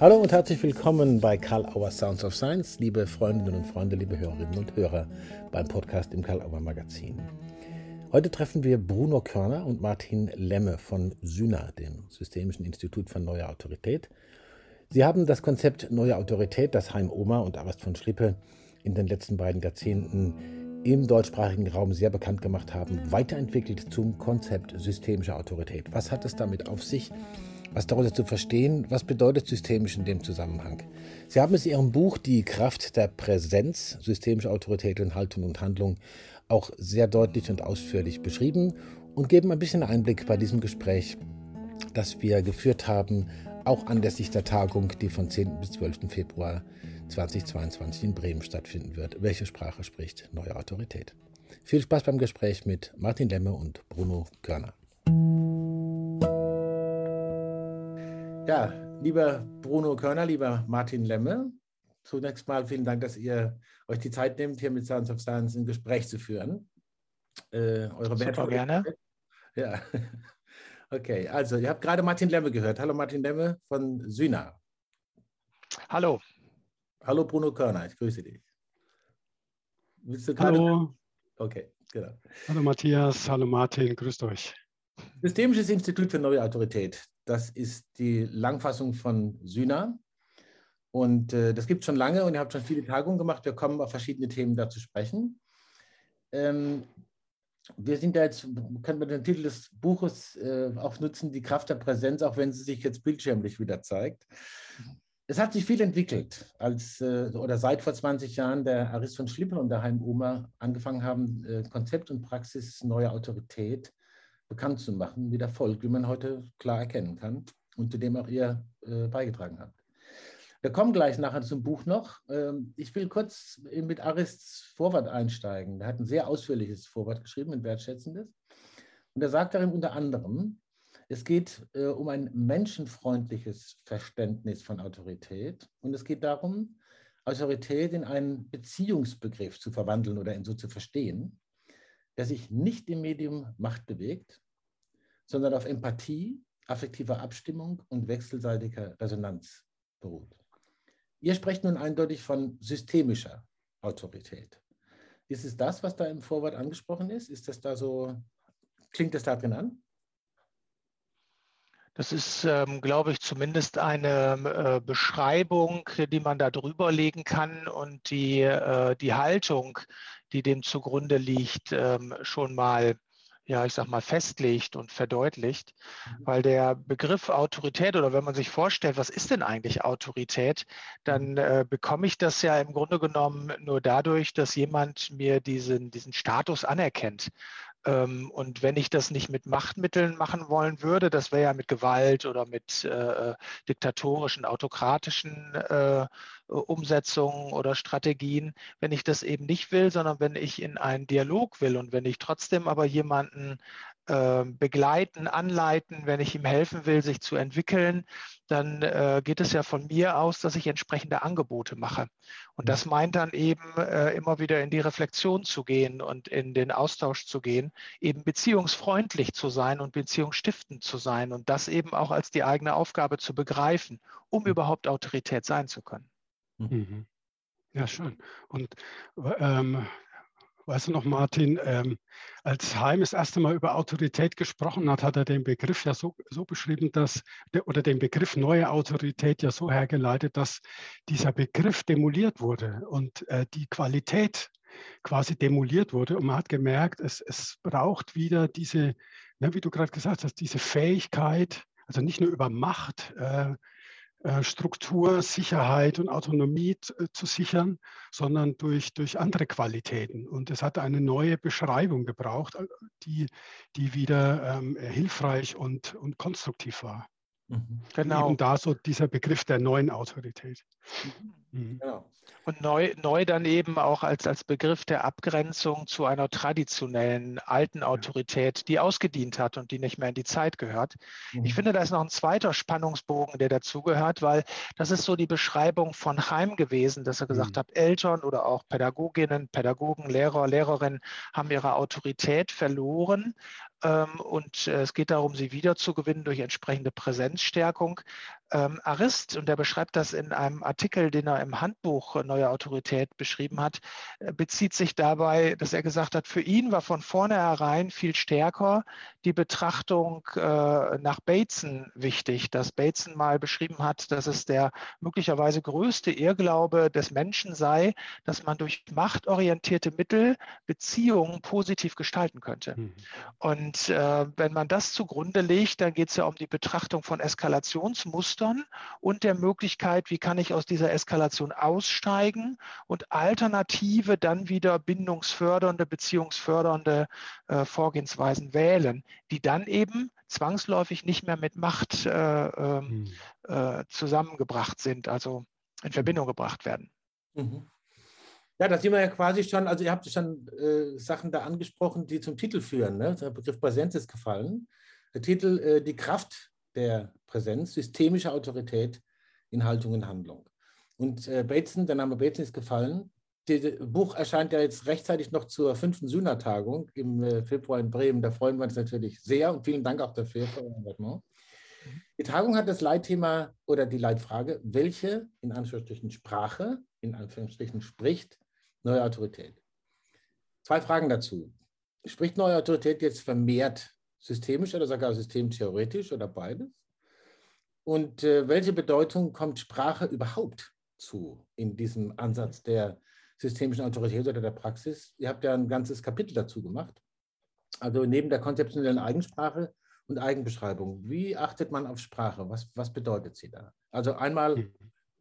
Hallo und herzlich willkommen bei Karl Auer Sounds of Science, liebe Freundinnen und Freunde, liebe Hörerinnen und Hörer beim Podcast im Karl Auer Magazin. Heute treffen wir Bruno Körner und Martin Lemme von SYNA, dem Systemischen Institut für Neue Autorität. Sie haben das Konzept Neue Autorität, das Heim Oma und Arist von Schlippe in den letzten beiden Jahrzehnten im deutschsprachigen Raum sehr bekannt gemacht haben, weiterentwickelt zum Konzept systemische Autorität. Was hat es damit auf sich? Was darunter zu verstehen, was bedeutet systemisch in dem Zusammenhang. Sie haben es in Ihrem Buch Die Kraft der Präsenz, systemische Autorität in Haltung und Handlung auch sehr deutlich und ausführlich beschrieben und geben ein bisschen Einblick bei diesem Gespräch, das wir geführt haben, auch anlässlich der Tagung, die von 10. bis 12. Februar 2022 in Bremen stattfinden wird. Welche Sprache spricht neue Autorität? Viel Spaß beim Gespräch mit Martin Lemme und Bruno Körner. Ja, lieber Bruno Körner, lieber Martin Lemme, zunächst mal vielen Dank, dass ihr euch die Zeit nehmt, hier mit Science of Science ein Gespräch zu führen. Äh, eure Super gerne. Ja. Okay, also ihr habt gerade Martin Lemme gehört. Hallo Martin Lemme von Syna. Hallo. Hallo Bruno Körner, ich grüße dich. Hallo. Okay, genau. Hallo Matthias, hallo Martin, grüßt euch. Systemisches Institut für neue Autorität. Das ist die Langfassung von Syna. Und äh, das gibt es schon lange und ihr habt schon viele Tagungen gemacht. Wir kommen auf verschiedene Themen dazu sprechen. Ähm, wir sind da jetzt, können wir den Titel des Buches äh, auch nutzen, die Kraft der Präsenz, auch wenn sie sich jetzt bildschirmlich wieder zeigt. Es hat sich viel entwickelt, als äh, oder seit vor 20 Jahren der Aris von Schlippe und der Heim Oma angefangen haben, äh, Konzept und Praxis neuer Autorität bekannt zu machen mit Erfolg, wie man heute klar erkennen kann und zu dem auch ihr äh, beigetragen habt. Wir kommen gleich nachher zum Buch noch. Ähm, ich will kurz mit Arists Vorwort einsteigen. Er hat ein sehr ausführliches Vorwort geschrieben, ein wertschätzendes. Und er sagt darin unter anderem, es geht äh, um ein menschenfreundliches Verständnis von Autorität und es geht darum, Autorität in einen Beziehungsbegriff zu verwandeln oder ihn so zu verstehen der sich nicht im Medium Macht bewegt, sondern auf Empathie, affektiver Abstimmung und wechselseitiger Resonanz beruht. Ihr sprecht nun eindeutig von systemischer Autorität. Ist es das, was da im Vorwort angesprochen ist? Ist das da so, klingt das da drin an? Das ist, ähm, glaube ich, zumindest eine äh, Beschreibung, die man da drüber legen kann und die, äh, die Haltung, die dem zugrunde liegt, ähm, schon mal ja, ich sag mal, festlegt und verdeutlicht, mhm. weil der Begriff Autorität oder wenn man sich vorstellt, was ist denn eigentlich Autorität, dann mhm. äh, bekomme ich das ja im Grunde genommen nur dadurch, dass jemand mir diesen, diesen Status anerkennt. Ähm, und wenn ich das nicht mit Machtmitteln machen wollen würde, das wäre ja mit Gewalt oder mit äh, diktatorischen, autokratischen äh, Umsetzungen oder Strategien, wenn ich das eben nicht will, sondern wenn ich in einen Dialog will und wenn ich trotzdem aber jemanden ähm, begleiten, anleiten, wenn ich ihm helfen will, sich zu entwickeln, dann äh, geht es ja von mir aus, dass ich entsprechende Angebote mache. Und das meint dann eben äh, immer wieder in die Reflexion zu gehen und in den Austausch zu gehen, eben beziehungsfreundlich zu sein und beziehungsstiftend zu sein und das eben auch als die eigene Aufgabe zu begreifen, um überhaupt Autorität sein zu können. Mhm. Ja, schön. Und ähm, Weißt du noch, Martin, ähm, als Heim das erste Mal über Autorität gesprochen hat, hat er den Begriff ja so, so beschrieben, dass, oder den Begriff neue Autorität ja so hergeleitet, dass dieser Begriff demoliert wurde und äh, die Qualität quasi demoliert wurde. Und man hat gemerkt, es, es braucht wieder diese, ne, wie du gerade gesagt hast, diese Fähigkeit, also nicht nur über Macht äh, Struktur, Sicherheit und Autonomie äh, zu sichern, sondern durch, durch andere Qualitäten. Und es hat eine neue Beschreibung gebraucht, äh, die, die wieder ähm, hilfreich und, und konstruktiv war. Mhm. Genau. Eben da so dieser Begriff der neuen Autorität. Mhm. mhm. Genau. Und neu, neu dann eben auch als, als Begriff der Abgrenzung zu einer traditionellen alten Autorität, die ausgedient hat und die nicht mehr in die Zeit gehört. Mhm. Ich finde, da ist noch ein zweiter Spannungsbogen, der dazugehört, weil das ist so die Beschreibung von Heim gewesen, dass er gesagt mhm. hat, Eltern oder auch Pädagoginnen, Pädagogen, Lehrer, Lehrerinnen haben ihre Autorität verloren, und äh, es geht darum, sie wiederzugewinnen durch entsprechende Präsenzstärkung. Ähm, Arist, und der beschreibt das in einem Artikel, den er im Handbuch Neue Autorität beschrieben hat, äh, bezieht sich dabei, dass er gesagt hat, für ihn war von vornherein viel stärker die Betrachtung äh, nach Bateson wichtig, dass Bateson mal beschrieben hat, dass es der möglicherweise größte Irrglaube des Menschen sei, dass man durch machtorientierte Mittel Beziehungen positiv gestalten könnte. Mhm. Und äh, wenn man das zugrunde legt, dann geht es ja um die Betrachtung von Eskalationsmustern und der Möglichkeit, wie kann ich aus dieser Eskalation aussteigen und alternative, dann wieder bindungsfördernde, beziehungsfördernde äh, Vorgehensweisen wählen, die dann eben zwangsläufig nicht mehr mit Macht äh, ähm, mhm. äh, zusammengebracht sind, also in Verbindung gebracht werden. Mhm. Ja, da sind wir ja quasi schon, also ihr habt schon äh, Sachen da angesprochen, die zum Titel führen. Ne? Der Begriff Präsenz ist gefallen. Der Titel äh, Die Kraft der Präsenz, systemische Autorität in Haltung und Handlung. Und äh, Bateson, der Name Bateson ist gefallen. Das Buch erscheint ja jetzt rechtzeitig noch zur fünften Sühner-Tagung im äh, Februar in Bremen. Da freuen wir uns natürlich sehr und vielen Dank auch dafür für euer Engagement. Die Tagung hat das Leitthema oder die Leitfrage, welche in Anführungsstrichen Sprache, in Anführungsstrichen spricht neue Autorität. Zwei Fragen dazu. Spricht neue Autorität jetzt vermehrt systemisch oder sogar systemtheoretisch oder beides? Und äh, welche Bedeutung kommt Sprache überhaupt zu in diesem Ansatz der systemischen Autorität oder der Praxis? Ihr habt ja ein ganzes Kapitel dazu gemacht. Also neben der konzeptionellen Eigensprache und Eigenbeschreibung, wie achtet man auf Sprache? Was, was bedeutet sie da? Also einmal mhm.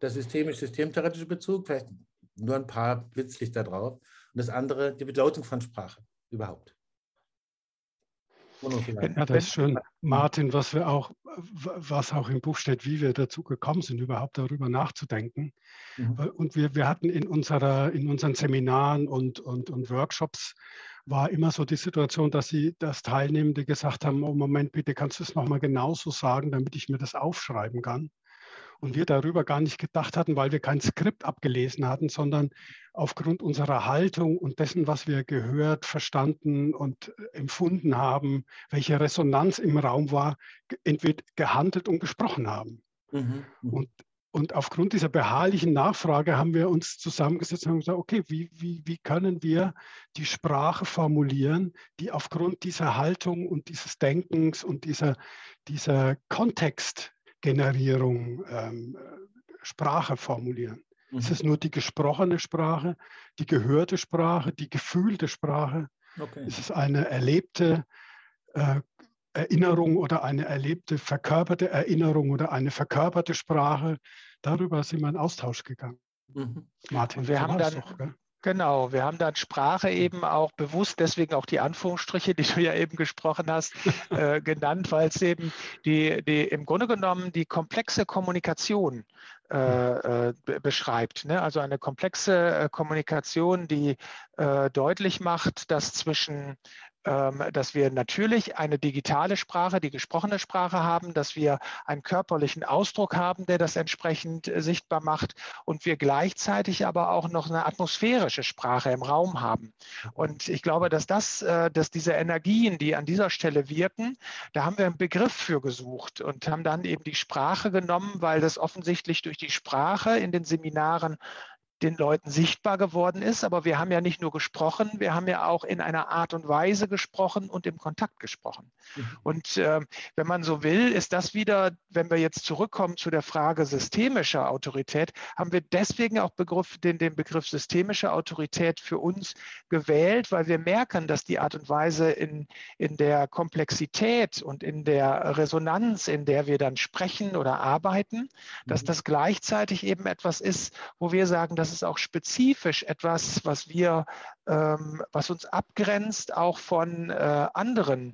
der systemisch-systemtheoretische Bezug, vielleicht nur ein paar Blitzlichter drauf. Und das andere, die Bedeutung von Sprache überhaupt. Ja, das ist schön, Martin, was wir auch, was auch im Buch steht, wie wir dazu gekommen sind, überhaupt darüber nachzudenken. Mhm. Und wir, wir hatten in, unserer, in unseren Seminaren und, und, und Workshops war immer so die Situation, dass sie, dass Teilnehmende gesagt haben, oh Moment, bitte kannst du es nochmal genauso sagen, damit ich mir das aufschreiben kann und wir darüber gar nicht gedacht hatten, weil wir kein Skript abgelesen hatten, sondern aufgrund unserer Haltung und dessen, was wir gehört, verstanden und äh, empfunden haben, welche Resonanz im Raum war, entweder gehandelt und gesprochen haben. Mhm. mhm. Und, und aufgrund dieser beharrlichen Nachfrage haben wir uns zusammengesetzt und gesagt, okay, wie, wie, wie können wir die Sprache formulieren, die aufgrund dieser Haltung und dieses Denkens und dieser, dieser Kontext Generierung ähm, Sprache formulieren. Mhm. Es ist nur die gesprochene Sprache, die gehörte Sprache, die gefühlte Sprache. Okay. Es ist eine erlebte äh, Erinnerung oder eine erlebte, verkörperte Erinnerung oder eine verkörperte Sprache. Darüber sind wir in Austausch gegangen. Mhm. Martin, wir haben dann, doch, Genau, wir haben dann Sprache eben auch bewusst, deswegen auch die Anführungsstriche, die du ja eben gesprochen hast, äh, genannt, weil es eben die, die im Grunde genommen die komplexe Kommunikation äh, äh, beschreibt. Ne? Also eine komplexe äh, Kommunikation, die äh, deutlich macht, dass zwischen dass wir natürlich eine digitale Sprache, die gesprochene Sprache haben, dass wir einen körperlichen Ausdruck haben, der das entsprechend äh, sichtbar macht und wir gleichzeitig aber auch noch eine atmosphärische Sprache im Raum haben. Und ich glaube, dass das, äh, dass diese Energien, die an dieser Stelle wirken, da haben wir einen Begriff für gesucht und haben dann eben die Sprache genommen, weil das offensichtlich durch die Sprache in den Seminaren den Leuten sichtbar geworden ist. Aber wir haben ja nicht nur gesprochen, wir haben ja auch in einer Art und Weise gesprochen und im Kontakt gesprochen. Mhm. Und äh, wenn man so will, ist das wieder, wenn wir jetzt zurückkommen zu der Frage systemischer Autorität, haben wir deswegen auch Begriff, den, den Begriff systemische Autorität für uns gewählt, weil wir merken, dass die Art und Weise in, in der Komplexität und in der Resonanz, in der wir dann sprechen oder arbeiten, dass mhm. das gleichzeitig eben etwas ist, wo wir sagen, das ist auch spezifisch etwas, was wir, ähm, was uns abgrenzt auch von äh, anderen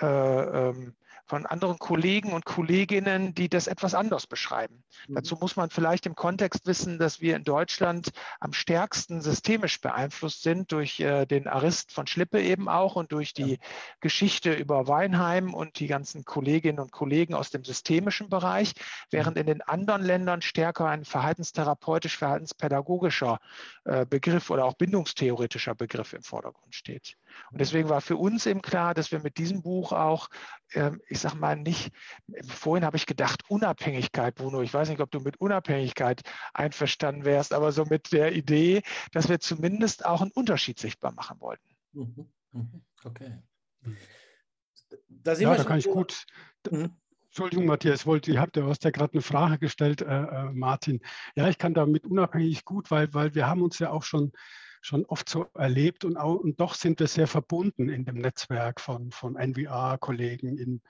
äh, ähm, von anderen Kollegen und Kolleginnen, die das etwas anders beschreiben. Mhm. Dazu muss man vielleicht im Kontext wissen, dass wir in Deutschland am stärksten systemisch beeinflusst sind durch äh, den Arist von Schlippe eben auch und durch die ja. Geschichte über Weinheim und die ganzen Kolleginnen und Kollegen aus dem systemischen Bereich, während mhm. in den anderen Ländern stärker ein verhaltenstherapeutisch, verhaltenspädagogischer äh, Begriff oder auch bindungstheoretischer Begriff im Vordergrund steht. Und deswegen war für uns eben klar, dass wir mit diesem Buch auch, ähm, ich sag mal nicht, vorhin habe ich gedacht, Unabhängigkeit, Bruno. Ich weiß nicht, ob du mit Unabhängigkeit einverstanden wärst, aber so mit der Idee, dass wir zumindest auch einen Unterschied sichtbar machen wollten. Mhm. Mhm. Okay. Da ja, da kann ich gut. Mhm. Entschuldigung, Matthias, wollte, ihr habt ja, hast ja gerade eine Frage gestellt, äh, äh, Martin. Ja, ich kann damit unabhängig gut, weil, weil wir haben uns ja auch schon, schon oft so erlebt und, auch, und doch sind wir sehr verbunden in dem Netzwerk von, von NVR-Kollegen in,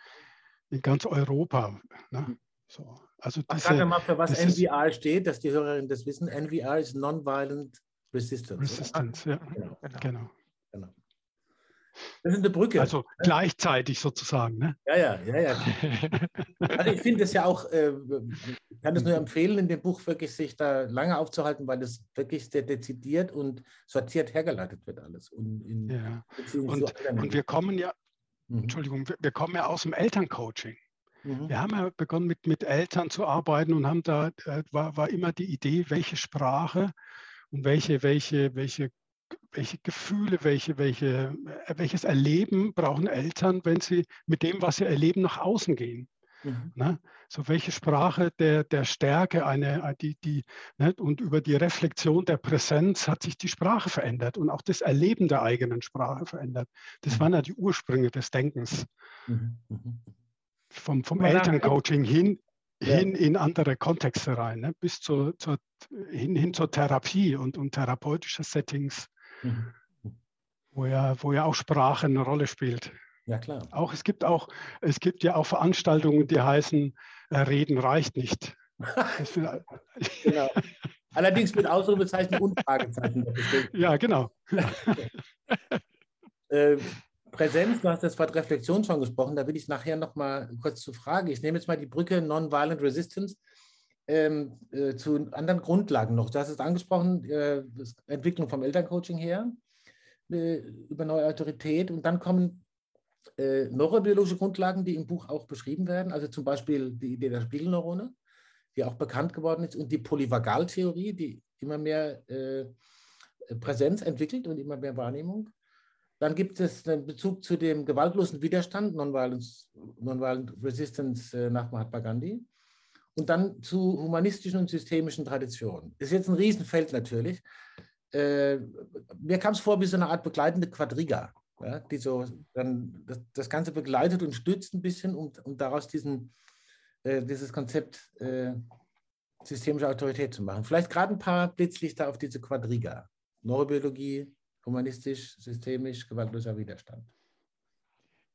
in ganz Europa. Ne? So, also diese, Sag mal, für was NVR steht, dass die Hörerinnen das wissen. NVR ist Nonviolent Resistance. Resistance, oder? ja, genau. genau. genau. Das ist eine Brücke. Also gleichzeitig sozusagen. Ne? Ja, ja, ja, ja. Also ich finde es ja auch, äh, ich kann es nur empfehlen, in dem Buch wirklich sich da lange aufzuhalten, weil es wirklich sehr dezidiert und sortiert hergeleitet wird alles. Und, in, ja. und, und wir kommen ja, mhm. Entschuldigung, wir, wir, kommen ja aus dem Elterncoaching. Mhm. Wir haben ja begonnen mit, mit Eltern zu arbeiten und haben da, äh, war, war immer die Idee, welche Sprache und welche, welche, welche welche Gefühle, welche, welche, äh, welches Erleben brauchen Eltern, wenn sie mit dem, was sie erleben, nach außen gehen? Mhm. Ne? So welche Sprache der, der Stärke, eine, äh, die, die, ne? und über die Reflexion der Präsenz hat sich die Sprache verändert und auch das Erleben der eigenen Sprache verändert. Das mhm. waren ja die Ursprünge des Denkens. Mhm. mhm. Vom, vom Elterncoaching hin, hin in andere Kontexte rein, ne? bis zur, zur, hin, hin zur Therapie und, und therapeutische Settings Mhm. Wo, ja, wo ja auch Sprache eine Rolle spielt. Ja, klar. Auch, es, gibt auch, es gibt ja auch Veranstaltungen, die heißen, äh, Reden reicht nicht. genau. Allerdings mit Ausrufezeichen und Fragezeichen. Ja, genau. äh, Präsenz, du hast das Wort Reflexion schon gesprochen, da will ich nachher noch mal kurz zur Frage. Ich nehme jetzt mal die Brücke Nonviolent Resistance ähm, äh, zu anderen Grundlagen noch. Du hast es angesprochen, äh, Entwicklung vom Elterncoaching her, äh, über neue Autorität. Und dann kommen äh, neurobiologische Grundlagen, die im Buch auch beschrieben werden. Also zum Beispiel die Idee der Spiegelneurone, die auch bekannt geworden ist, und die Polyvagaltheorie, die immer mehr äh, Präsenz entwickelt und immer mehr Wahrnehmung. Dann gibt es einen Bezug zu dem gewaltlosen Widerstand, Nonviolent Resistance äh, nach Mahatma Gandhi und dann zu humanistischen und systemischen Traditionen. Das ist jetzt ein Riesenfeld natürlich. Äh, mir kam es vor wie so eine Art begleitende Quadriga, ja, die so dann das, das, Ganze begleitet und stützt ein bisschen, um, um daraus diesen, äh, dieses Konzept äh, systemische Autorität zu machen. Vielleicht gerade ein paar Blitzlichter auf diese Quadriga. Neurobiologie, humanistisch, systemisch, gewaltloser Widerstand.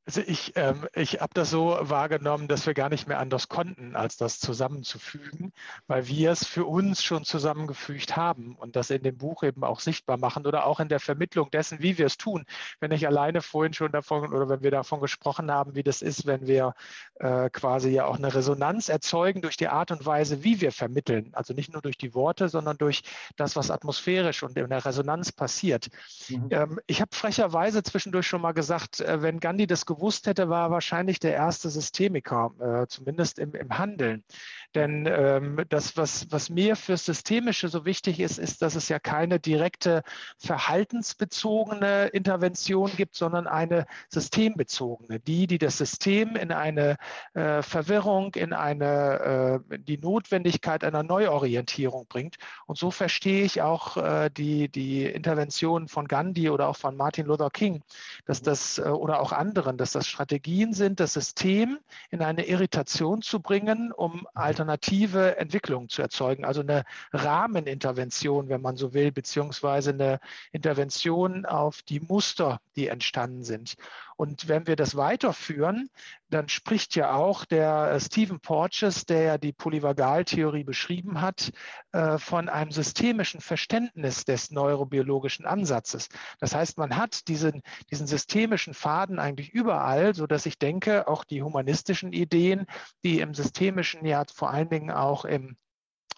Also ich, ähm, ich habe das so wahrgenommen, dass wir gar nicht mehr anders konnten, als das zusammenzufügen, weil wir es für uns schon zusammengefügt haben und das in dem Buch eben auch sichtbar machen oder auch in der Vermittlung dessen, wie wir es tun. Wenn ich alleine vorhin schon davon oder wenn wir davon gesprochen haben, wie das ist, wenn wir äh, quasi ja auch eine Resonanz erzeugen durch die Art und Weise, wie wir vermitteln. Also nicht nur durch die Worte, sondern durch das, was atmosphärisch und in der Resonanz passiert. Mhm. Ähm, ich habe frecherweise zwischendurch schon mal gesagt, äh, wenn Gandhi das gewusst gewusst hätte, war wahrscheinlich der erste Systemiker, äh, zumindest im, im, Handeln. Denn ähm, das, was, was mir fürs Systemische so wichtig ist, ist, dass es ja keine direkte verhaltensbezogene Intervention gibt, sondern eine systembezogene, die, die das System in eine äh, Verwirrung, in eine, äh, die Notwendigkeit einer Neuorientierung bringt. Und so verstehe ich auch äh, die, die Intervention von Gandhi oder auch von Martin Luther King, dass das äh, oder auch anderen, dass dass das Strategien sind, das System in eine Irritation zu bringen, um alternative Entwicklungen zu erzeugen. Also eine Rahmenintervention, wenn man so will, beziehungsweise eine Intervention auf die Muster, die entstanden sind. Und wenn wir das weiterführen, dann spricht ja auch der äh, Stephen Porges, der ja die Polyvagaltheorie beschrieben hat, äh, von einem systemischen Verständnis des neurobiologischen Ansatzes. Das heißt, man hat diesen, diesen systemischen Faden eigentlich überall, sodass ich denke, auch die humanistischen Ideen, die im systemischen ja vor allen Dingen auch im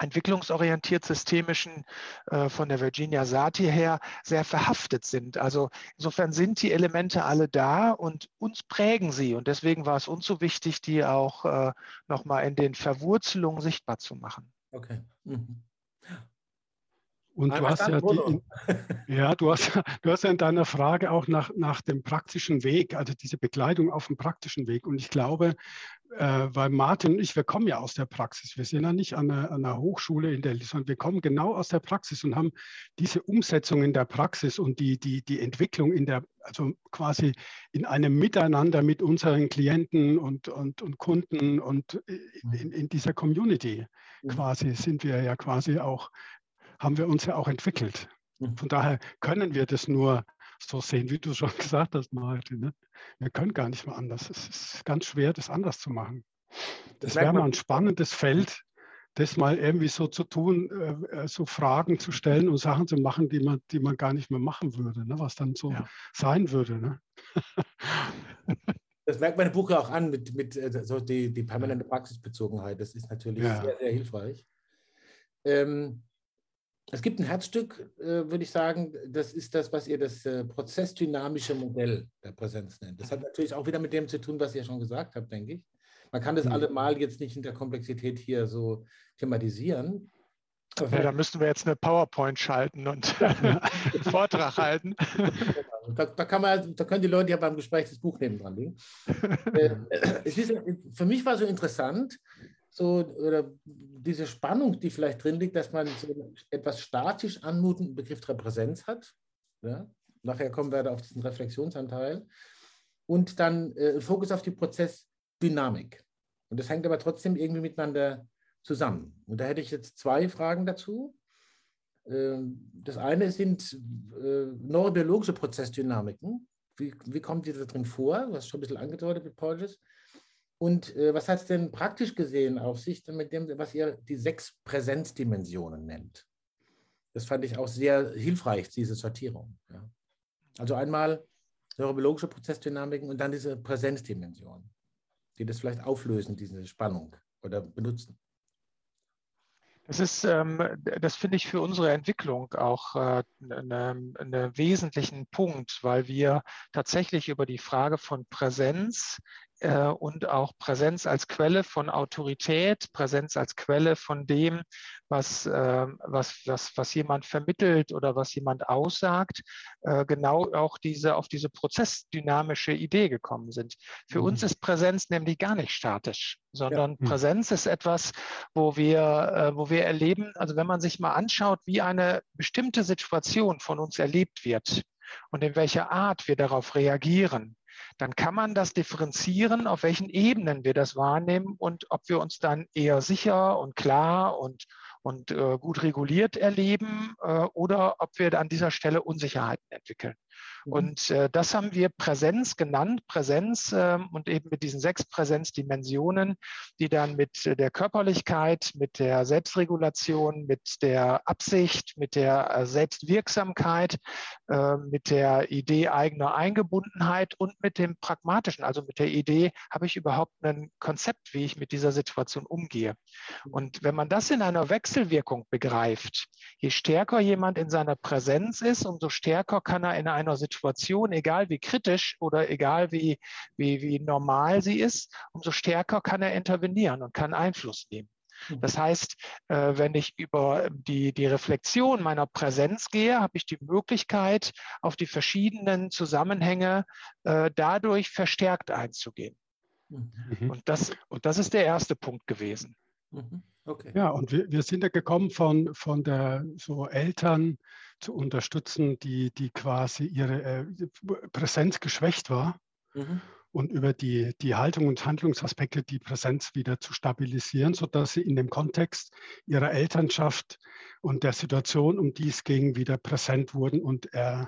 entwicklungsorientiert systemischen äh, von der Virginia Satir her sehr verhaftet sind. Also insofern sind die Elemente alle da und uns prägen sie. Und deswegen war es uns so wichtig, die auch äh, nochmal in den Verwurzelungen sichtbar zu machen. Okay. Mhm. Und du hast, ja die, ja, du, hast, du hast ja in deiner Frage auch nach, nach dem praktischen Weg, also diese Begleitung auf dem praktischen Weg. Und ich glaube, äh, weil Martin und ich, wir kommen ja aus der Praxis. Wir sind ja nicht an einer, an einer Hochschule in Delhi, sondern wir kommen genau aus der Praxis und haben diese Umsetzung in der Praxis und die, die, die Entwicklung in der, also quasi in einem Miteinander mit unseren Klienten und, und, und Kunden und in, in dieser Community quasi sind wir ja quasi auch haben wir uns ja auch entwickelt. Mhm. Von daher können wir das nur so sehen, wie du schon gesagt hast, Martin. Ne? Wir können gar nicht mehr anders. Es ist ganz schwer, das anders zu machen. Das, das wäre mal ein spannendes Feld, das mal irgendwie so zu tun, äh, äh, so Fragen zu stellen und Sachen zu machen, die man, die man gar nicht mehr machen würde, ne? was dann so ja. sein würde. Ne? Das merkt mein Buch ja auch an mit, mit äh, so die, die permanente Praxisbezogenheit. Das ist natürlich ja. sehr, sehr hilfreich. Ähm, es gibt ein Herzstück, äh, würde ich sagen, das ist das, was ihr das äh, prozessdynamische Modell der Präsenz nennt. Das hat natürlich auch wieder mit dem zu tun, was ihr schon gesagt habt, denke ich. Man kann das mhm. allemal jetzt nicht in der Komplexität hier so thematisieren. Ja, da müssten wir jetzt eine PowerPoint schalten und einen Vortrag halten. Da, da, kann man, da können die Leute ja beim Gespräch das Buch neben dran legen. Äh, ist, für mich war so interessant, so oder diese Spannung, die vielleicht drin liegt, dass man so etwas statisch anmutenden Begriff der Präsenz hat. Ja? Nachher kommen wir da auf diesen Reflexionsanteil. Und dann äh, Fokus auf die Prozessdynamik. Und das hängt aber trotzdem irgendwie miteinander zusammen. Und da hätte ich jetzt zwei Fragen dazu. Ähm, das eine sind äh, neurobiologische Prozessdynamiken. Wie, wie kommt die da drin vor? Du hast schon ein bisschen angedeutet mit Porges. Und äh, was hat es denn praktisch gesehen auf sich mit dem, was ihr die sechs Präsenzdimensionen nennt? Das fand ich auch sehr hilfreich, diese Sortierung. Ja. Also einmal neurobiologische Prozessdynamiken und dann diese Präsenzdimension, die das vielleicht auflösen, diese Spannung oder benutzen. Das ist, ähm, das finde ich für unsere Entwicklung auch äh, einen eine wesentlichen Punkt, weil wir tatsächlich über die Frage von Präsenz äh, und auch Präsenz als Quelle von Autorität, Präsenz als Quelle von dem, was, äh, was, was, was jemand vermittelt oder was jemand aussagt, äh, genau auch diese, auf diese prozessdynamische Idee gekommen sind. Für mhm. uns ist Präsenz nämlich gar nicht statisch, sondern ja. Mhm. Präsenz ist etwas, wo wir, äh, wo wir erleben, also wenn man sich mal anschaut, wie eine bestimmte Situation von uns erlebt wird, und in welcher Art wir darauf reagieren, dann kann man das differenzieren, auf welchen Ebenen wir das wahrnehmen und ob wir uns dann eher sicher und klar und, und äh, gut reguliert erleben äh, oder ob wir an dieser Stelle Unsicherheiten entwickeln. Mhm. Und äh, das haben wir Präsenz genannt, Präsenz äh, und eben mit diesen sechs Präsenzdimensionen, die dann mit äh, der Körperlichkeit, mit der Selbstregulation, mit der Absicht, mit der äh, Selbstwirksamkeit, äh, mit der Idee eigener Eingebundenheit und mit dem pragmatischen, also mit der Idee, habe ich überhaupt ein Konzept, wie ich mit dieser Situation umgehe. Mhm. Und wenn man das in einer Wechselwirkung begreift, je stärker jemand in seiner Präsenz ist, umso stärker kann er in einer Situation, egal wie kritisch oder egal wie, wie, wie normal sie ist, umso stärker kann er intervenieren und kann Einfluss nehmen. Mhm. Das heißt, äh, wenn ich über die, die Reflexion meiner Präsenz gehe, habe ich die Möglichkeit, auf die verschiedenen Zusammenhänge äh, dadurch verstärkt einzugehen. Mhm. Und, das, und das ist der erste Punkt gewesen. Mhm. Okay. Ja, und wir, wir sind ja gekommen von, von der so Eltern zu unterstützen, die, die quasi ihre äh, Präsenz geschwächt war. Mhm. Und über die, die Haltung und Handlungsaspekte die Präsenz wieder zu stabilisieren, sodass sie in dem Kontext ihrer Elternschaft und der Situation, um die es ging, wieder präsent wurden und äh,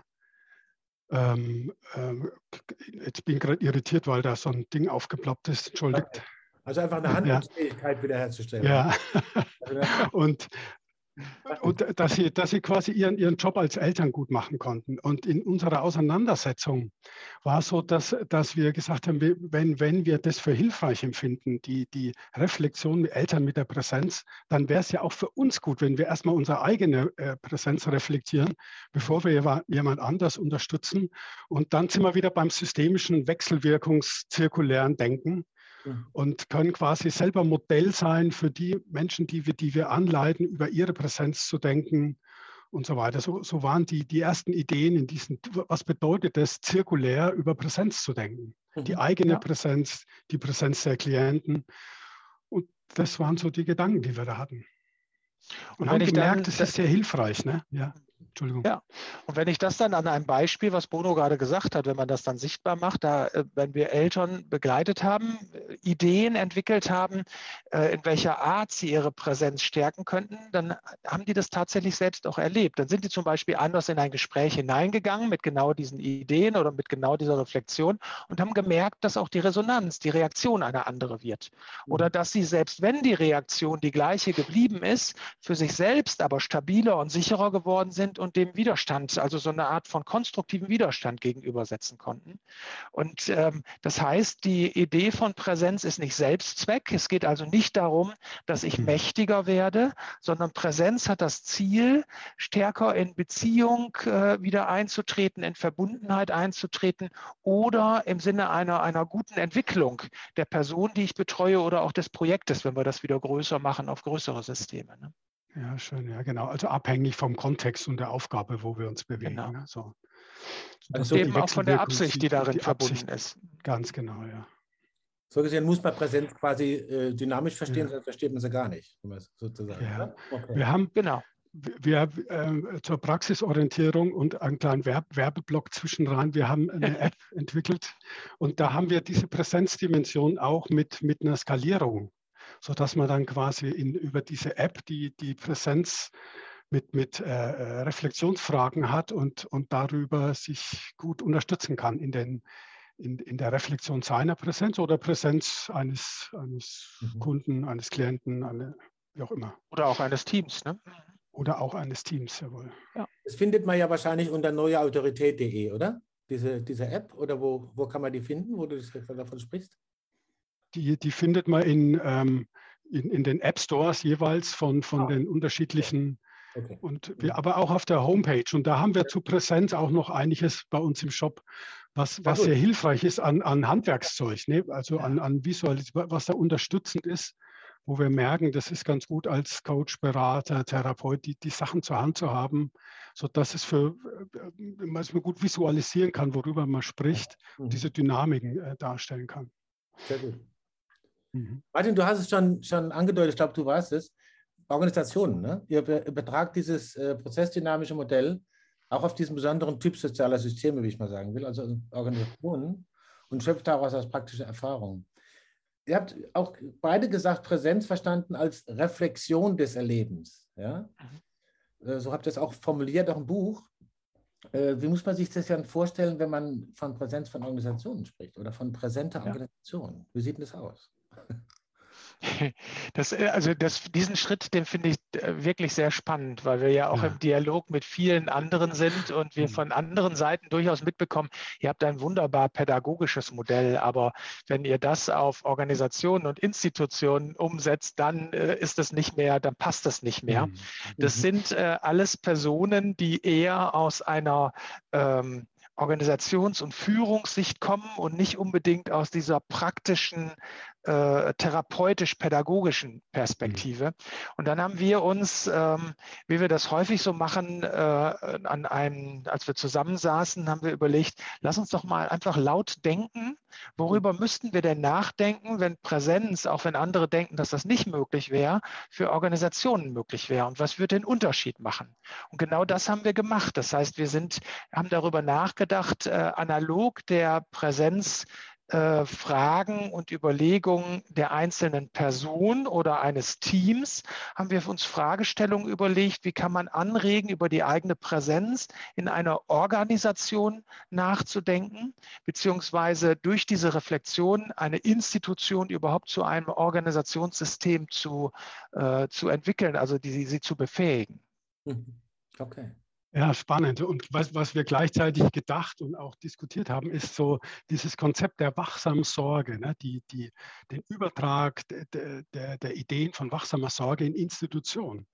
ähm, ähm, jetzt bin ich gerade irritiert, weil da so ein Ding aufgeploppt ist. Entschuldigt. Also einfach eine Handlungsfähigkeit ja. wiederherzustellen. Ja. Also und und dass sie, dass sie quasi ihren, ihren Job als Eltern gut machen konnten. Und in unserer Auseinandersetzung war es so, dass, dass wir gesagt haben, wenn, wenn wir das für hilfreich empfinden, die, die Reflexion mit Eltern mit der Präsenz, dann wäre es ja auch für uns gut, wenn wir erstmal unsere eigene äh, Präsenz reflektieren, bevor wir jemand anders unterstützen. Und dann sind wir wieder beim systemischen Wechselwirkungszirkulären Denken. Und können quasi selber Modell sein für die Menschen, die wir, die wir anleiten, über ihre Präsenz zu denken und so weiter. So, so waren die, die ersten Ideen in diesen, was bedeutet es, zirkulär über Präsenz zu denken? Mhm. Die eigene ja. Präsenz, die Präsenz der Klienten. Und das waren so die Gedanken, die wir da hatten. Und, und haben gemerkt, dann, das ist sehr hilfreich. Ne? Ja. Entschuldigung. Ja, und wenn ich das dann an einem Beispiel, was Bruno gerade gesagt hat, wenn man das dann sichtbar macht, da, äh, wenn wir Eltern begleitet haben, äh, Ideen entwickelt haben, äh, in welcher Art sie ihre Präsenz stärken könnten, dann haben die das tatsächlich selbst auch erlebt. Dann sind die zum Beispiel anders in ein Gespräch hineingegangen mit genau diesen Ideen oder mit genau dieser Reflexion und haben gemerkt, dass auch die Resonanz, die Reaktion eine andere wird. Oder mhm. dass sie, selbst wenn die Reaktion die gleiche geblieben ist, für sich selbst aber stabiler und sicherer geworden sind und dem Widerstand, also so eine Art von konstruktiven Widerstand gegenübersetzen konnten. Und ähm, das heißt, die Idee von Präsenz ist nicht Selbstzweck. Es geht also nicht darum, dass ich mhm. mächtiger werde, sondern Präsenz hat das Ziel, stärker in Beziehung äh, wieder einzutreten, in Verbundenheit einzutreten oder im Sinne einer, einer guten Entwicklung der Person, die ich betreue oder auch des Projektes, wenn wir das wieder größer machen auf größere Systeme. Ne? Ja, schön, ja, genau. Also abhängig vom Kontext und der Aufgabe, wo wir uns bewegen. Genau. Ne? So. Also eben auch von der Absicht, die darin die verbunden Absicht, ist. Ganz genau, ja. So gesehen muss man Präsenz quasi äh, dynamisch verstehen, ja. sonst versteht man sie gar nicht, sozusagen. Ja. Okay. Wir haben, genau. Wir äh, zur Praxisorientierung und einen kleinen Werb Werbeblock zwischenrein. Wir haben eine App entwickelt und da haben wir diese Präsenzdimension auch mit, mit einer Skalierung sodass man dann quasi in, über diese App die, die Präsenz mit, mit äh, äh, Reflexionsfragen hat und, und darüber sich gut unterstützen kann in, den, in, in der Reflexion seiner Präsenz oder Präsenz eines, eines mhm. Kunden, eines Klienten, eine, wie auch immer. Oder auch eines Teams, ne? Oder auch eines Teams, jawohl. Ja. Das findet man ja wahrscheinlich unter neueautorität.de, oder? Diese, diese App? Oder wo, wo kann man die finden, wo du davon sprichst? Die, die findet man in, ähm, in, in, den App Stores jeweils von, von ah. den unterschiedlichen okay. und wir, aber auch auf der Homepage. Und da haben wir zu Präsenz auch noch einiges bei uns im Shop, was, was sehr hilfreich ist an, an Handwerkszeug, ne? also an, an Visualisierung, was da unterstützend ist, wo wir merken, das ist ganz gut als Coach, Berater, Therapeut, die, die Sachen zur Hand zu haben, sodass es für, äh, man gut visualisieren kann, worüber man spricht, mhm. diese Dynamiken äh, darstellen kann. Sehr gut. Mhm. Martin, du hast es schon, schon angedeutet, ich glaube, du weißt es. Organisationen, ne? ihr übertragt dieses äh, prozessdynamische Modell auch auf diesen besonderen Typ sozialer Systeme, wie ich mal sagen will, also Organisationen und schöpft daraus aus praktischer Erfahrung. Ihr habt auch beide gesagt, Präsenz verstanden als Reflexion des Erlebens. Ja? Mhm. Äh, so habt ihr es auch formuliert, auch im Buch. Äh, wie muss man sich das dann vorstellen, wenn man von Präsenz von Organisationen spricht oder von präsenter ja. Organisation? Wie sieht denn das aus? Das, äh, also das, diesen Schritt, den finde ich äh, wirklich sehr spannend, weil wir ja auch ja. im Dialog mit vielen anderen sind und wir mhm. von anderen Seiten durchaus mitbekommen, ihr habt ein wunderbar pädagogisches Modell, aber wenn ihr das auf Organisationen und Institutionen umsetzt, dann äh, ist es nicht mehr, dann passt das nicht mehr. Mhm. Das mhm. sind äh, alles Personen, die eher aus einer ähm, Organisations- und Führungssicht kommen und nicht unbedingt aus dieser praktischen äh, therapeutisch-pädagogischen Perspektive. Mhm. Und dann haben wir uns, ähm, wie wir das häufig so machen, äh, an einem, als wir zusammensaßen, haben wir überlegt, lass uns doch mal einfach laut denken. Worüber mhm. müssten wir denn nachdenken, wenn Präsenz, auch wenn andere denken, dass das nicht möglich wäre, für Organisationen möglich wäre? Und was würde den Unterschied machen? Und genau das haben wir gemacht. Das heißt, wir sind, haben darüber nachgedacht, äh, analog der Präsenz äh, Fragen und Überlegungen der einzelnen Person oder eines Teams haben wir uns Fragestellungen überlegt, wie kann man anregen, über die eigene Präsenz in einer Organisation nachzudenken, beziehungsweise durch diese Reflexion eine Institution überhaupt zu einem Organisationssystem zu, äh, zu entwickeln, also die, sie zu befähigen. Mhm. Okay. Ja, spannend. Und was, was wir gleichzeitig gedacht und auch diskutiert haben, ist so dieses Konzept der wachsamen Sorge, ne? die, die, den Übertrag der, der, der Ideen von wachsamer Sorge in Institutionen.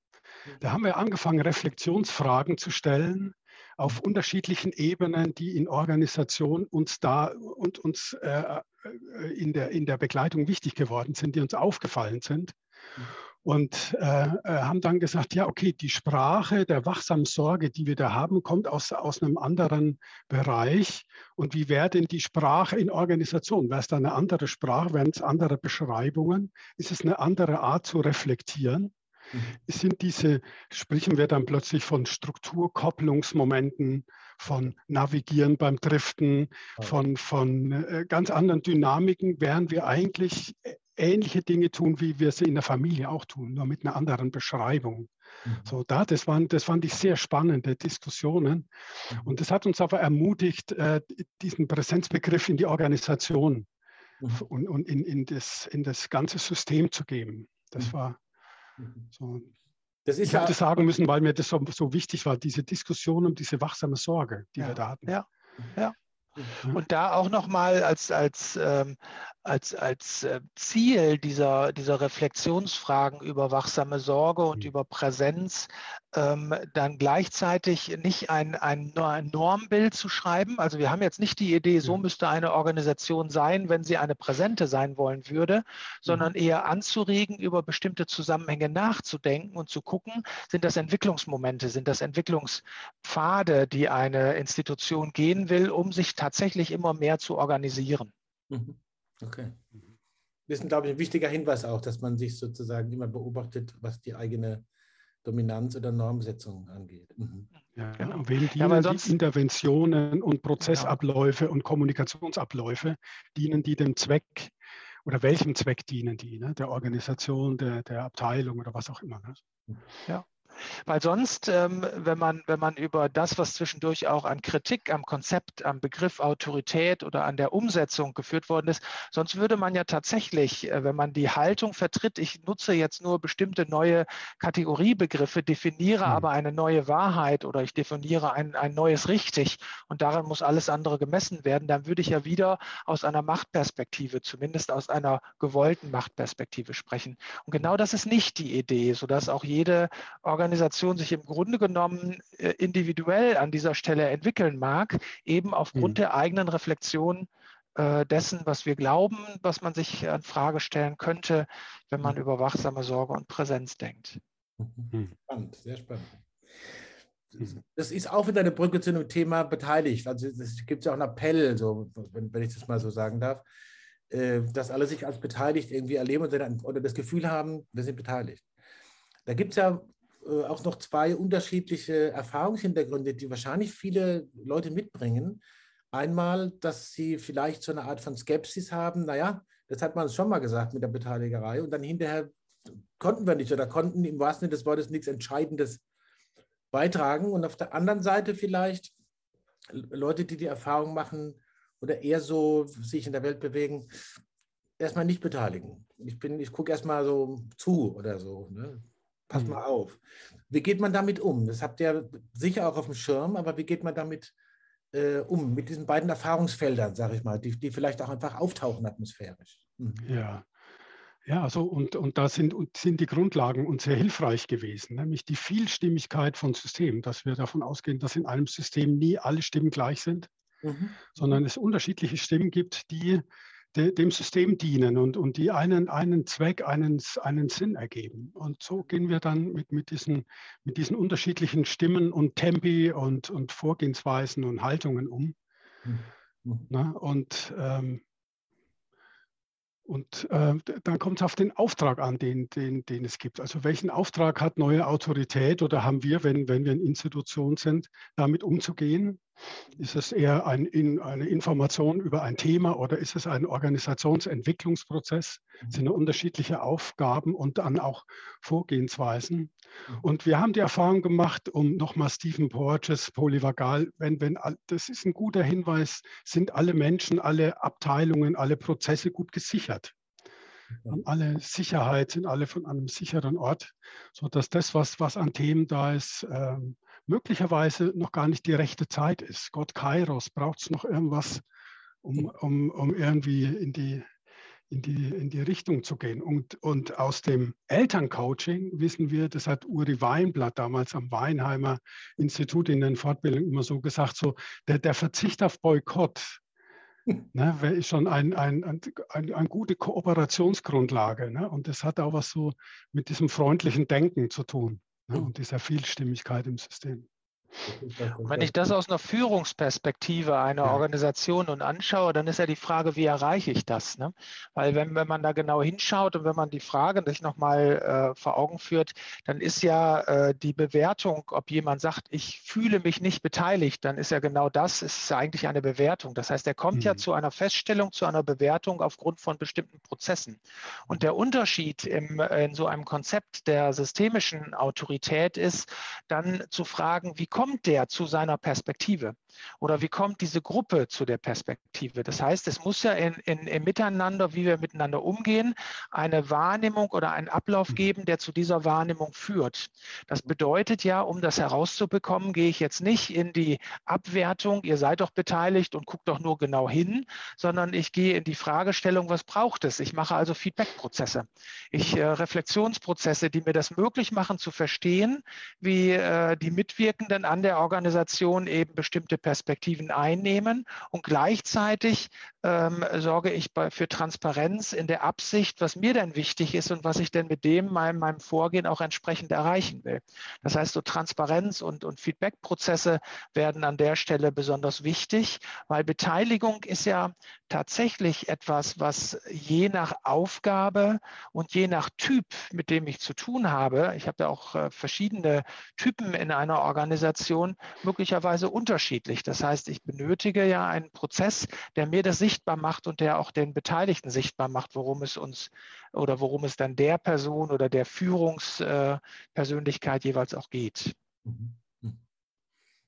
Da haben wir angefangen, Reflexionsfragen zu stellen auf unterschiedlichen Ebenen, die in Organisation uns da und uns äh, äh, in, der, in der Begleitung wichtig geworden sind, die uns aufgefallen sind. Und äh, äh, haben dann gesagt, ja, okay, die Sprache der wachsamen Sorge, die wir da haben, kommt aus, aus einem anderen Bereich. Und wie wäre denn die Sprache in Organisation? Wäre es da eine andere Sprache? Wären es andere Beschreibungen? Ist es eine andere Art zu reflektieren? Mhm. Sind diese, sprechen wir dann plötzlich von Strukturkopplungsmomenten, von Navigieren beim Driften, von, von äh, ganz anderen Dynamiken, wären wir eigentlich äh, ähnliche Dinge tun, wie wir sie in der Familie auch tun, nur mit einer anderen Beschreibung. Mhm. So, da, das, waren, das fand ich sehr spannende Diskussionen. Mhm. Und das hat uns aber ermutigt, äh, diesen Präsenzbegriff in die Organisation mhm. und, und in, in, das, in das ganze System zu geben. Das mhm. war mhm. so. Das ich habe ja, das sagen müssen, weil mir das so, so, wichtig war, diese Diskussion um diese wachsame Sorge, die ja, wir da hatten. Ja, ja. Und da auch nochmal als, als, ähm, als, als äh, Ziel dieser, dieser Reflexionsfragen über wachsame Sorge und mhm. über Präsenz ähm, dann gleichzeitig nicht ein, ein, ein, Normbild zu schreiben. Also wir haben jetzt nicht die Idee, so müsste eine Organisation sein, wenn sie eine präsente sein wollen würde, sondern mhm. eher anzuregen, über bestimmte Zusammenhänge nachzudenken und zu gucken, sind das Entwicklungsmomente, sind das Entwicklungspfade, die eine Institution gehen will, um sich tatsächlich immer mehr zu organisieren. Mhm. Okay. Das ist, glaube ich, ein wichtiger Hinweis auch, dass man sich sozusagen immer beobachtet, was die eigene Dominanz oder Normsetzung angeht. Mhm. Ja, genau. Wem dienen ja, sonst, die Interventionen und Prozessabläufe genau. und Kommunikationsabläufe, dienen die dem Zweck oder welchem Zweck dienen die? Ne? Der Organisation, der, der Abteilung oder was auch immer. Ne? Ja. Weil sonst, ähm, wenn, man, wenn man über das, was zwischendurch auch an Kritik am Konzept, am Begriff Autorität oder an der Umsetzung geführt worden ist, sonst würde man ja tatsächlich, äh, wenn man die Haltung vertritt, ich nutze jetzt nur bestimmte neue Kategoriebegriffe, definiere mhm. aber eine neue Wahrheit oder ich definiere ein, ein neues Richtig und daran muss alles andere gemessen werden, dann würde ich ja wieder aus einer Machtperspektive, zumindest aus einer gewollten Machtperspektive sprechen. Und genau das ist nicht die Idee, sodass auch jede Organisation Organisation sich im Grunde genommen äh, individuell an dieser Stelle entwickeln mag, eben aufgrund mhm. der eigenen Reflexion äh, dessen, was wir glauben, was man sich an Frage stellen könnte, wenn man mhm. über wachsame Sorge und Präsenz denkt. Mhm. Spannend, sehr spannend. Mhm. Das ist auch wieder eine Brücke zu einem Thema beteiligt. Also es gibt ja auch einen Appell, so, wenn, wenn ich das mal so sagen darf, äh, dass alle sich als beteiligt irgendwie erleben oder das Gefühl haben, wir sind beteiligt. Da gibt es ja äh, auch noch zwei unterschiedliche Erfahrungshintergründe, die wahrscheinlich viele Leute mitbringen. Einmal, dass sie vielleicht so eine Art von Skepsis haben, naja, das hat man schon mal gesagt mit der Beteiligerei und dann hinterher konnten wir nicht oder konnten im wahrsten Sinne des Wortes nichts Entscheidendes beitragen. Und auf der anderen Seite vielleicht Leute, die die Erfahrung machen oder eher so sich in der Welt bewegen, erstmal nicht beteiligen. Ich, ich gucke erstmal so zu oder so. Ne? Pass mhm. mal auf. Wie geht man damit um? Das habt ihr sicher auch auf dem Schirm, aber wie geht man damit äh, um, mit diesen beiden Erfahrungsfeldern, sage ich mal, die, die vielleicht auch einfach auftauchen atmosphärisch? Mhm. Ja. Ja, also und, und da sind, sind die Grundlagen uns sehr hilfreich gewesen, nämlich die Vielstimmigkeit von Systemen, dass wir davon ausgehen, dass in einem System nie alle Stimmen gleich sind, mhm. sondern es unterschiedliche Stimmen gibt, die de, dem System dienen und, und die einen, einen Zweck, einen, einen Sinn ergeben. Und so gehen wir dann mit, mit, diesen, mit diesen unterschiedlichen Stimmen und Tempi und, und Vorgehensweisen und Haltungen um. Mhm. Na, und ähm, und äh, dann kommt es auf den Auftrag an, den, den, den es gibt. Also welchen Auftrag hat neue Autorität oder haben wir, wenn, wenn wir eine Institution sind, damit umzugehen? Ist es eher ein, in, eine Information über ein Thema oder ist es ein Organisationsentwicklungsprozess? Das sind unterschiedliche Aufgaben und dann auch Vorgehensweisen. Und wir haben die Erfahrung gemacht, um nochmal Stephen Porges Polyvagal, wenn, wenn, das ist ein guter Hinweis, sind alle Menschen, alle Abteilungen, alle Prozesse gut gesichert. Und alle Sicherheit sind alle von einem sicheren Ort, sodass das, was, was an Themen da ist, ähm, möglicherweise noch gar nicht die rechte Zeit ist. Gott Kairos, braucht es noch irgendwas, um, um, um irgendwie in die, in die, in die Richtung zu gehen. Und, und aus dem Elterncoaching wissen wir, das hat Uri Weinblatt damals am Weinheimer Institut in den Fortbildungen immer so gesagt, so der, der Verzicht auf Boykott ne, ist schon eine ein, ein, ein, ein, gute Kooperationsgrundlage. Ne? Und das hat auch was so mit diesem freundlichen Denken zu tun ne? und dieser Vielstimmigkeit im System. Und wenn ich das aus einer Führungsperspektive einer ja. Organisation und anschaue, dann ist ja die Frage, wie erreiche ich das? Ne? Weil wenn, wenn man da genau hinschaut und wenn man die Frage sich nochmal äh, vor Augen führt, dann ist ja äh, die Bewertung, ob jemand sagt, ich fühle mich nicht beteiligt, dann ist ja genau das, ist eigentlich eine Bewertung. Das heißt, er kommt mhm. ja zu einer Feststellung, zu einer Bewertung aufgrund von bestimmten Prozessen. Und der Unterschied im, in so einem Konzept der systemischen Autorität ist, dann zu fragen, wie kommt kommt der zu seiner Perspektive? Oder wie kommt diese Gruppe zu der Perspektive? Das heißt, es muss ja in, in, im Miteinander, wie wir miteinander umgehen, eine Wahrnehmung oder einen Ablauf mhm. geben, der zu dieser Wahrnehmung führt. Das bedeutet ja, um das herauszubekommen, gehe ich jetzt nicht in die Abwertung, ihr seid doch beteiligt und guckt doch nur genau hin, sondern ich gehe in die Fragestellung, was braucht es? Ich mache also Feedback-Prozesse. Ich äh, Reflexionsprozesse, die mir das möglich machen zu verstehen, wie äh, die Mitwirkenden an der Organisation eben bestimmte Perspektiven einnehmen und gleichzeitig ähm, sorge ich bei, für Transparenz in der Absicht, was mir denn wichtig ist und was ich denn mit dem meinem, meinem Vorgehen auch entsprechend erreichen will. Das heißt, so Transparenz und, und Feedback-Prozesse werden an der Stelle besonders wichtig, weil Beteiligung ist ja tatsächlich etwas, was je nach Aufgabe und je nach Typ, mit dem ich zu tun habe, ich habe ja auch äh, verschiedene Typen in einer Organisation, möglicherweise unterschiedlich. Das heißt, ich benötige ja einen Prozess, der mir das sichtbar macht und der auch den Beteiligten sichtbar macht, worum es uns oder worum es dann der Person oder der Führungspersönlichkeit jeweils auch geht. Mhm.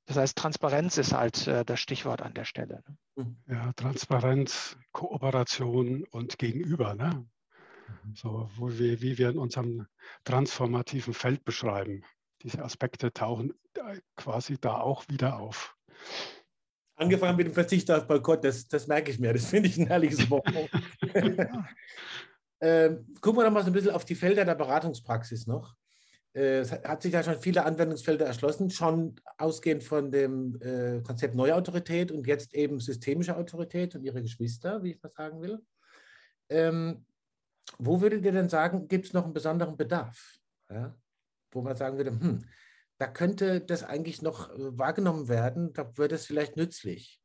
Das heißt, Transparenz ist halt äh, das Stichwort an der Stelle. Ne? Mhm. Ja, Transparenz, Kooperation und Gegenüber. Ne? Mhm. So, wo wir, wie wir in unserem transformativen Feld beschreiben. Diese Aspekte tauchen quasi da auch wieder auf. Angefangen mit dem Verzicht auf Boykott, das, das merke ich mir. Das finde ich ein herrliches Wort. ähm, gucken wir noch mal so ein bisschen auf die Felder der Beratungspraxis noch. Äh, es hat sich ja schon viele Anwendungsfelder erschlossen, schon ausgehend von dem äh, Konzept Neuautorität und jetzt eben systemische Autorität und ihre Geschwister, wie ich das sagen will. Ähm, wo würdet ihr denn sagen, gibt es noch einen besonderen Bedarf? Ja? Wo man sagen würde, hm, da könnte das eigentlich noch äh, wahrgenommen werden, da würde es vielleicht nützlich,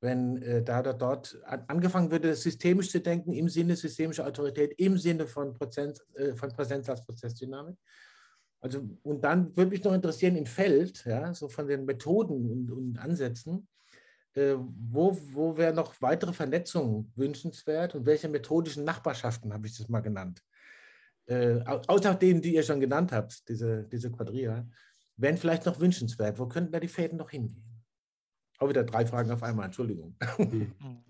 wenn äh, da oder dort an, angefangen würde, systemisch zu denken im Sinne systemischer Autorität, im Sinne von, Präsenz, äh, von Präsenz als Prozessdynamik. Also, und dann würde mich noch interessieren im Feld, ja, so von den Methoden und, und Ansätzen, äh, wo, wo wäre noch weitere Vernetzung wünschenswert und welche methodischen Nachbarschaften habe ich das mal genannt? Äh, außer denen, die ihr schon genannt habt, diese, diese Quadria, wären vielleicht noch wünschenswert. Wo könnten da die Fäden noch hingehen? Auch wieder drei Fragen auf einmal, Entschuldigung. Mhm.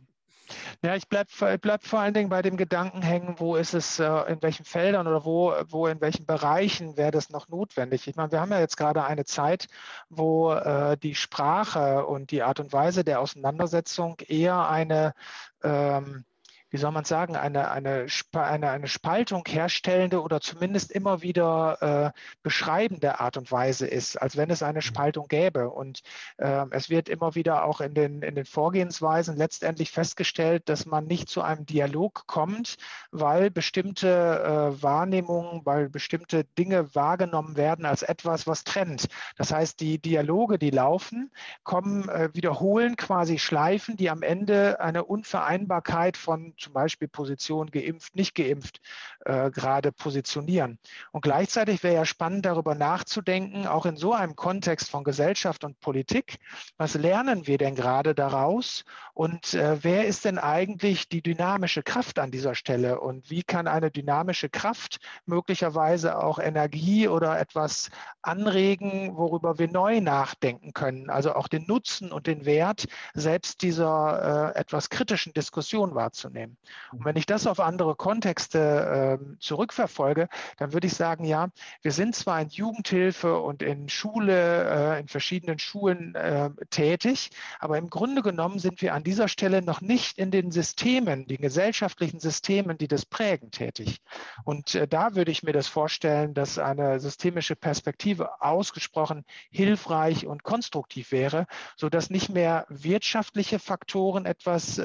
Ja, ich bleibe bleib vor allen Dingen bei dem Gedanken hängen, wo ist es, äh, in welchen Feldern oder wo, wo in welchen Bereichen wäre das noch notwendig. Ich meine, wir haben ja jetzt gerade eine Zeit, wo äh, die Sprache und die Art und Weise der Auseinandersetzung eher eine ähm, wie soll man sagen, eine, eine, eine, eine Spaltung herstellende oder zumindest immer wieder äh, beschreibende Art und Weise ist, als wenn es eine mhm. Spaltung gäbe. Und äh, es wird immer wieder auch in den, in den Vorgehensweisen letztendlich festgestellt, dass man nicht zu einem Dialog kommt, weil bestimmte äh, Wahrnehmungen, weil bestimmte Dinge wahrgenommen werden als etwas, was trennt. Das heißt, die Dialoge, die laufen, kommen, äh, wiederholen quasi Schleifen, die am Ende eine Unvereinbarkeit von zum Beispiel Position geimpft, nicht geimpft äh, gerade positionieren. Und gleichzeitig wäre ja spannend darüber nachzudenken, auch in so einem Kontext von Gesellschaft und Politik, was lernen wir denn gerade daraus und äh, wer ist denn eigentlich die dynamische Kraft an dieser Stelle und wie kann eine dynamische Kraft möglicherweise auch Energie oder etwas anregen, worüber wir neu nachdenken können, also auch den Nutzen und den Wert selbst dieser äh, etwas kritischen Diskussion wahrzunehmen. Nehmen. Und wenn ich das auf andere Kontexte äh, zurückverfolge, dann würde ich sagen, ja, wir sind zwar in Jugendhilfe und in Schule, äh, in verschiedenen Schulen äh, tätig, aber im Grunde genommen sind wir an dieser Stelle noch nicht in den Systemen, den gesellschaftlichen Systemen, die das prägen, tätig. Und äh, da würde ich mir das vorstellen, dass eine systemische Perspektive ausgesprochen hilfreich und konstruktiv wäre, sodass nicht mehr wirtschaftliche Faktoren etwas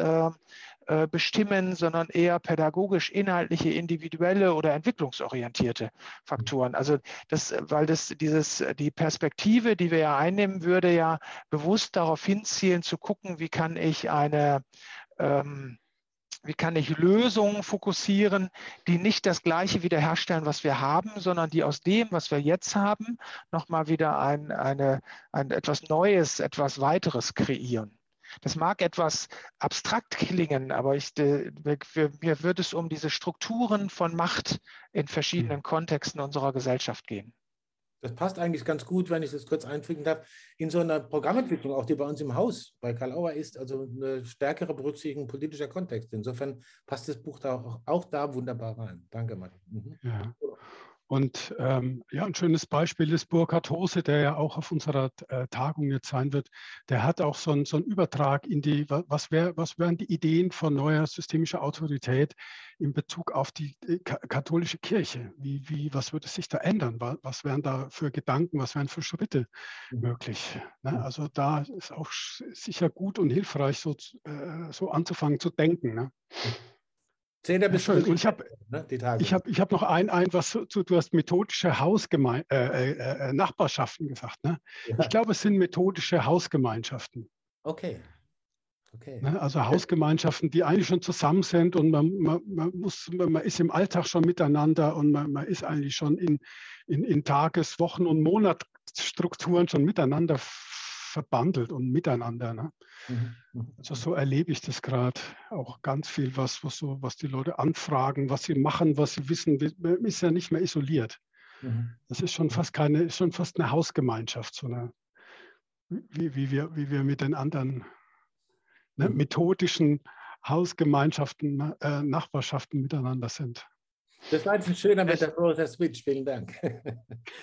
äh, bestimmen, sondern eher pädagogisch inhaltliche, individuelle oder entwicklungsorientierte Faktoren. Also das, weil das dieses, die Perspektive, die wir ja einnehmen, würde ja bewusst darauf hinzielen, zu gucken, wie kann ich eine ähm, wie kann ich Lösungen fokussieren, die nicht das Gleiche wiederherstellen, was wir haben, sondern die aus dem, was wir jetzt haben, nochmal wieder ein, eine, ein etwas Neues, etwas weiteres kreieren. Das mag etwas abstrakt klingen, aber ich, mir wird es um diese Strukturen von Macht in verschiedenen hm. Kontexten unserer Gesellschaft gehen. Das passt eigentlich ganz gut, wenn ich das kurz einfügen darf, in so einer Programmentwicklung, auch die bei uns im Haus bei Karl Auer ist, also eine stärkere Berücksichtigung politischer Kontext. Insofern passt das Buch da auch, auch da wunderbar rein. Danke, Martin. Mhm. Ja. Und ähm, ja, ein schönes Beispiel ist Burkhard Hose, der ja auch auf unserer äh, Tagung jetzt sein wird. Der hat auch so einen, so einen Übertrag in die, was, wär, was wären die Ideen von neuer systemischer Autorität in Bezug auf die äh, katholische Kirche? Wie, wie, was würde sich da ändern? Was, was wären da für Gedanken, was wären für Schritte mhm. möglich? Ne? Also da ist auch sicher gut und hilfreich, so, äh, so anzufangen zu denken. Ne? Zehner bis Und ich habe ne, ich hab, ich hab noch ein, ein was zu, du hast methodische Hausgeme äh, äh, äh, Nachbarschaften gesagt. Ne? Ja. Ich glaube, es sind methodische Hausgemeinschaften. Okay. okay. Ne? Also Hausgemeinschaften, die eigentlich schon zusammen sind und man, man, man muss, man ist im Alltag schon miteinander und man, man ist eigentlich schon in, in, in Tages-, Wochen- und Monatsstrukturen schon miteinander verbandelt und miteinander. Ne? Mhm. mhm. Also so erlebe ich das gerade auch ganz viel, was, was, so, was die Leute anfragen, was sie machen, was sie wissen. Man ist ja nicht mehr isoliert. Mhm. Das ist schon fast keine, schon fast eine Hausgemeinschaft, so eine, wie, wie, wir, wie wir mit den anderen ne, methodischen Hausgemeinschaften, äh, Nachbarschaften miteinander sind. Das war jetzt ein schöner metaphorischer Switch. Vielen Dank.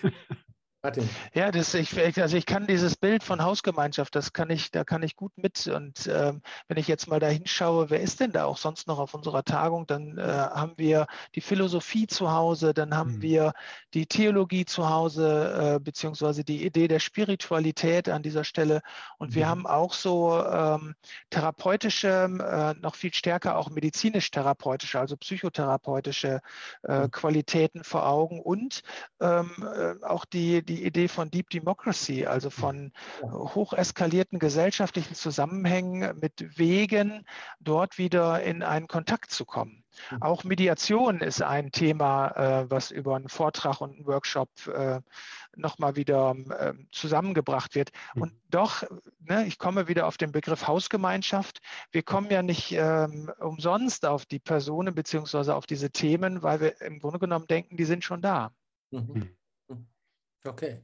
Martin. Ja, das, ich, also ich kann dieses Bild von Hausgemeinschaft, das kann ich, da kann ich gut mit. Und ähm, wenn ich jetzt mal da hinschaue, wer ist denn da auch sonst noch auf unserer Tagung, dann äh, haben wir die Philosophie zu Hause, dann haben mhm. wir die Theologie zu Hause, äh, beziehungsweise die Idee der Spiritualität an dieser Stelle. Und mhm. wir haben auch so ähm, therapeutische, äh, noch viel stärker auch medizinisch-therapeutische, also psychotherapeutische äh, mhm. Qualitäten vor Augen und ähm, äh, auch die die Idee von Deep Democracy, also von hoch eskalierten gesellschaftlichen Zusammenhängen mit Wegen, dort wieder in einen Kontakt zu kommen. Auch Mediation ist ein Thema, äh, was über einen Vortrag und einen Workshop äh, nochmal wieder äh, zusammengebracht wird. Und doch, ne, ich komme wieder auf den Begriff Hausgemeinschaft. Wir kommen ja nicht ähm, umsonst auf die Personen beziehungsweise auf diese Themen, weil wir im Grunde genommen denken, die sind schon da. Mhm. Okay.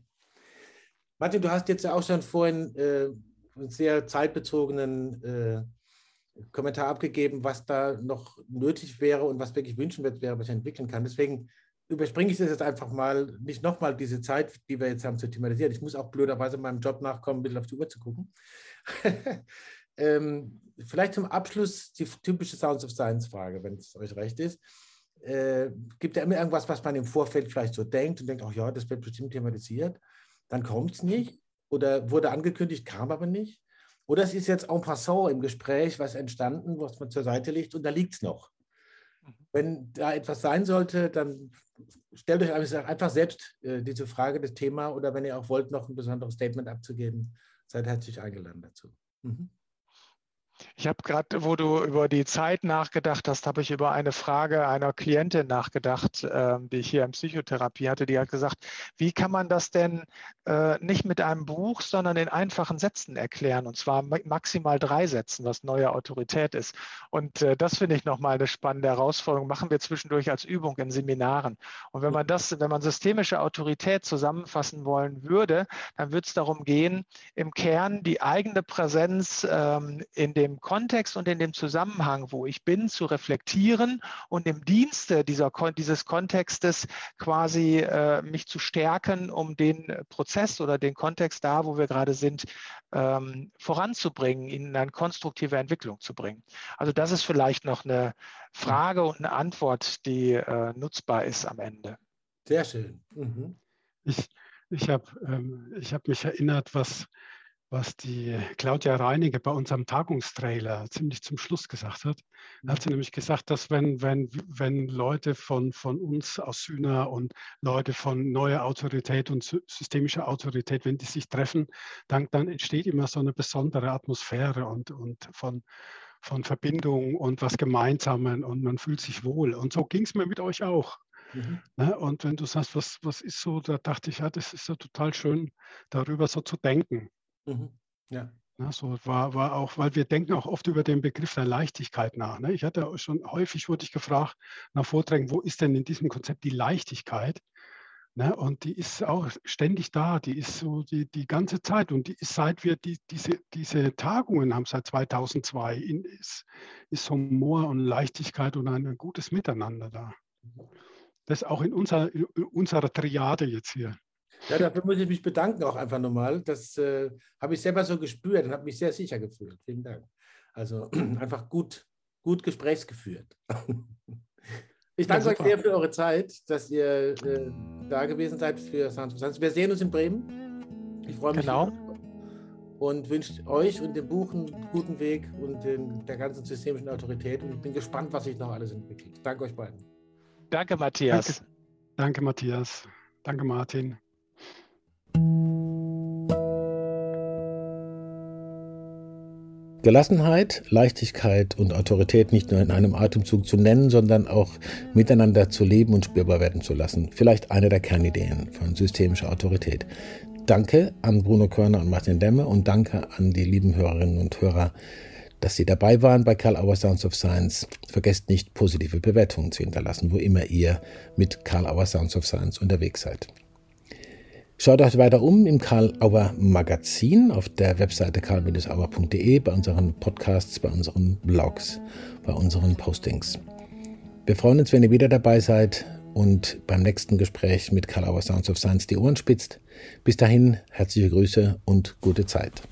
Martin, du hast jetzt ja auch schon vorhin äh, einen sehr zeitbezogenen äh, Kommentar abgegeben, was da noch nötig wäre und was wirklich wünschenswert wäre, was ich entwickeln kann. Deswegen überspringe ich das jetzt einfach mal, nicht nochmal diese Zeit, die wir jetzt haben, zu thematisieren. Ich muss auch blöderweise meinem Job nachkommen, ein bisschen auf die Uhr zu gucken. ähm, vielleicht zum Abschluss die typische Sounds of Science-Frage, wenn es euch recht ist äh, gibt ja immer irgendwas, was man im Vorfeld vielleicht so denkt und denkt, ach ja, das wird bestimmt thematisiert. Dann kommt es nicht oder wurde angekündigt, kam aber nicht. Oder es ist jetzt en passant im Gespräch was entstanden, was man zur Seite legt und da liegt es noch. Mhm. Wenn da etwas sein sollte, dann stellt euch einfach selbst äh, diese Frage, das Thema oder wenn ihr auch wollt, noch ein besonderes Statement abzugeben, seid herzlich eingeladen dazu. Mhm. Ich habe gerade, wo du über die Zeit nachgedacht hast, habe ich über eine Frage einer Klientin nachgedacht, äh, die ich hier in Psychotherapie hatte. Die hat gesagt, wie kann man das denn äh, nicht mit einem Buch, sondern in einfachen Sätzen erklären? Und zwar maximal drei Sätzen, was neue Autorität ist. Und äh, das finde ich nochmal eine spannende Herausforderung. Machen wir zwischendurch als Übung in Seminaren. Und wenn man das, wenn man systemische Autorität zusammenfassen wollen würde, dann würde es darum gehen, im Kern die eigene Präsenz ähm, in den dem Kontext und in dem Zusammenhang, wo ich bin, zu reflektieren und im Dienste dieser, dieses Kontextes quasi äh, mich zu stärken, um den Prozess oder den Kontext da, wo wir gerade sind, ähm, voranzubringen, ihn in eine konstruktive Entwicklung zu bringen. Also das ist vielleicht noch eine Frage und eine Antwort, die äh, nutzbar ist am Ende. Sehr schön. Mhm. Ich, ich habe ähm, hab mich erinnert, was, was die Claudia Reiniger bei unserem Tagungstrailer ziemlich zum Schluss gesagt hat. Da hat sie nämlich gesagt, dass wenn, wenn, wenn Leute von, von uns aus Sühna und Leute von neuer Autorität und systemischer Autorität, wenn die sich treffen, dann, dann entsteht immer so eine besondere Atmosphäre und, und von, von Verbindung und was Gemeinsamen und man fühlt sich wohl. Und so ging es mir mit euch auch. Mhm. Ne? Und wenn du sagst, was, was ist so, da dachte ich, ja, das ist ja total schön, darüber so zu denken. Mhm. Ja. Na, so war, war auch, weil wir denken auch oft über den Begriff der Leichtigkeit nach. Ne? Ich hatte schon häufig wurde ich gefragt nach Vorträgen, wo ist denn in diesem Konzept die Leichtigkeit? Ne? Und die ist auch ständig da, die ist so die, die ganze Zeit. Und die ist, seit wir die, diese, diese Tagungen haben, seit 2002, in, ist, ist Humor und Leichtigkeit und ein gutes Miteinander da. Mhm. Das auch in, unser, in unserer Triade jetzt hier. Ja, dafür muss ich mich bedanken auch einfach nochmal. Das äh, habe ich selber so gespürt und habe mich sehr sicher gefühlt. Vielen Dank. Also einfach gut, gut gesprächsgeführt. Ich danke ja, euch sehr für eure Zeit, dass ihr äh, da gewesen seid für Sounds of Science. Wir sehen uns in Bremen. Ich freue mich. Genau. Und wünsche euch und dem Buch einen guten Weg und den, der ganzen systemischen Autorität. Und ich bin gespannt, was sich noch alles entwickelt. Danke euch beiden. Danke, Matthias. Danke, danke Matthias. Danke, Martin. Gelassenheit, Leichtigkeit und Autorität nicht nur in einem Atemzug zu nennen, sondern auch miteinander zu leben und spürbar werden zu lassen. Vielleicht eine der Kernideen von systemischer Autorität. Danke an Bruno Körner und Martin Demme und danke an die lieben Hörerinnen und Hörer, dass Sie dabei waren bei Karl Auer Sounds of Science. Vergesst nicht, positive Bewertungen zu hinterlassen, wo immer ihr mit Karl Auer Sounds of Science unterwegs seid. Schaut euch weiter um im Karl Auer Magazin auf der Webseite karl-auer.de, bei unseren Podcasts, bei unseren Blogs, bei unseren Postings. Wir freuen uns, wenn ihr wieder dabei seid und beim nächsten Gespräch mit Karl Auer Sounds of Science die Ohren spitzt. Bis dahin, herzliche Grüße und gute Zeit.